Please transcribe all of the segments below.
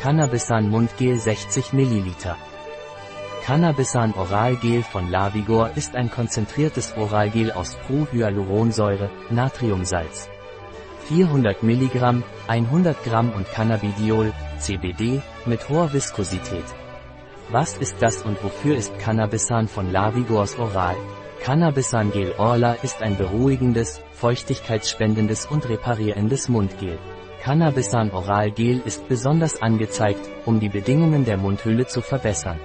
Cannabisan Mundgel 60 ml. Cannabisan Oralgel von Lavigor ist ein konzentriertes Oralgel aus Prohyaluronsäure, Natriumsalz. 400 mg, 100 g und Cannabidiol, CBD, mit hoher Viskosität. Was ist das und wofür ist Cannabisan von Lavigors Oral? Cannabisan Gel Orla ist ein beruhigendes, feuchtigkeitsspendendes und reparierendes Mundgel. Cannabisan Oral Gel ist besonders angezeigt, um die Bedingungen der Mundhülle zu verbessern.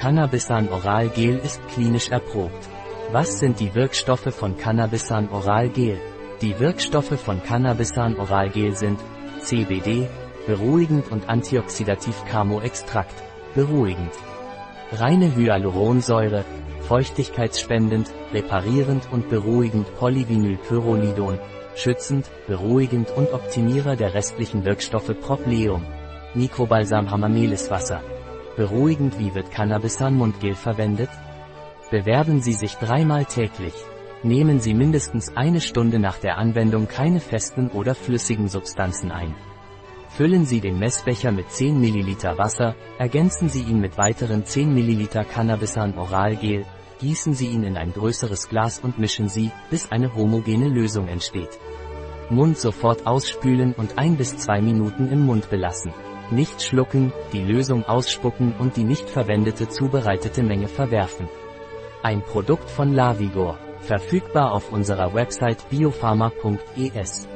Cannabisan Oral Gel ist klinisch erprobt. Was sind die Wirkstoffe von Cannabisan Oral Gel? Die Wirkstoffe von Cannabisan Oral Gel sind CBD, beruhigend und antioxidativ Camo-Extrakt, beruhigend. Reine Hyaluronsäure, feuchtigkeitsspendend, reparierend und beruhigend Polyvinylpyrrolidon, schützend, beruhigend und Optimierer der restlichen Wirkstoffe Propleum. Mikrobalsam Hamameliswasser. Beruhigend wie wird Cannabisan Mundgel verwendet? Bewerben Sie sich dreimal täglich. Nehmen Sie mindestens eine Stunde nach der Anwendung keine festen oder flüssigen Substanzen ein. Füllen Sie den Messbecher mit 10 ml Wasser, ergänzen Sie ihn mit weiteren 10 ml Cannabisan Oralgel, gießen Sie ihn in ein größeres Glas und mischen Sie, bis eine homogene Lösung entsteht. Mund sofort ausspülen und ein bis zwei Minuten im Mund belassen. Nicht schlucken, die Lösung ausspucken und die nicht verwendete zubereitete Menge verwerfen. Ein Produkt von Lavigor, verfügbar auf unserer Website biopharma.es.